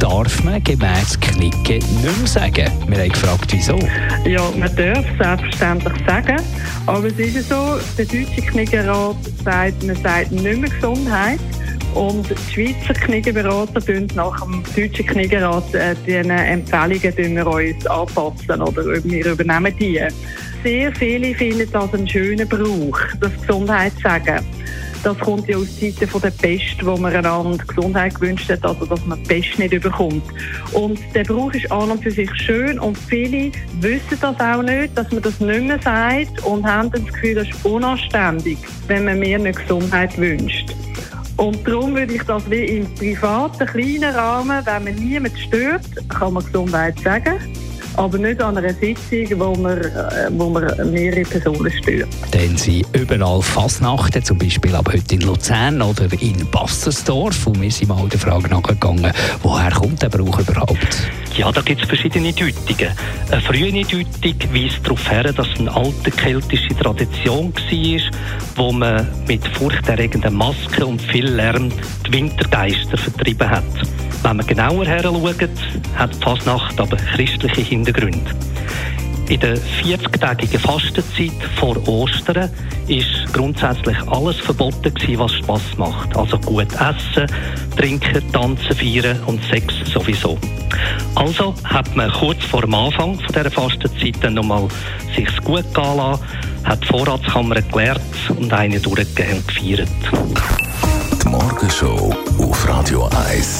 darf man gemäß Knicken nicht mehr sagen. Wir haben gefragt, wieso. Ja, man darf selbstverständlich sagen. Aber es ist so, der Deutsche Kniegerat sagt, man sagt nicht mehr Gesundheit. Und die Schweizer Kniegeberater tun nach dem deutschen Kniegerat äh, diese Empfehlungen wir uns anpassen oder wir übernehmen die. Sehr viele finden das einen schönen Brauch, das Gesundheit sagen. Das kommt ja aus Zeiten von der Pest, wo man einander Gesundheit gewünscht hat, also dass man die Pest nicht überkommt. Und der Brauch ist an und für sich schön und viele wissen das auch nicht, dass man das nicht mehr sagt und haben das Gefühl, das ist unanständig, wenn man mir eine Gesundheit wünscht. Und darum würde ich das wie im privaten, kleinen Rahmen, wenn man niemand stört, kann man Gesundheit sagen aber nicht an einer Sitzung, wo man, äh, wo man mehrere Personen stört. Dann sind überall Fasnachten, zum Beispiel ab heute in Luzern oder in Bassersdorf. Und wir sind mal der Frage nachgegangen, woher kommt der Brauch überhaupt? Ja, da gibt es verschiedene Deutungen. Eine frühe Deutung weist darauf her, dass es eine alte keltische Tradition war, wo man mit furchterregenden Masken und viel Lärm die Wintergeister vertrieben hat. Wenn man genauer her schaut, hat die Fasnacht aber christliche Hintergründe. In der 40-tägigen Fastenzeit vor Ostern ist grundsätzlich alles verboten was Spass macht. Also gut essen, trinken, tanzen, feiern und Sex sowieso. Also hat man kurz vor dem Anfang von dieser Fastenzeit dann nochmal sich's gut gehen lassen, hat die Vorratskammer geleert und eine durchgehend gefeiert. Die Morgenshow auf Radio 1.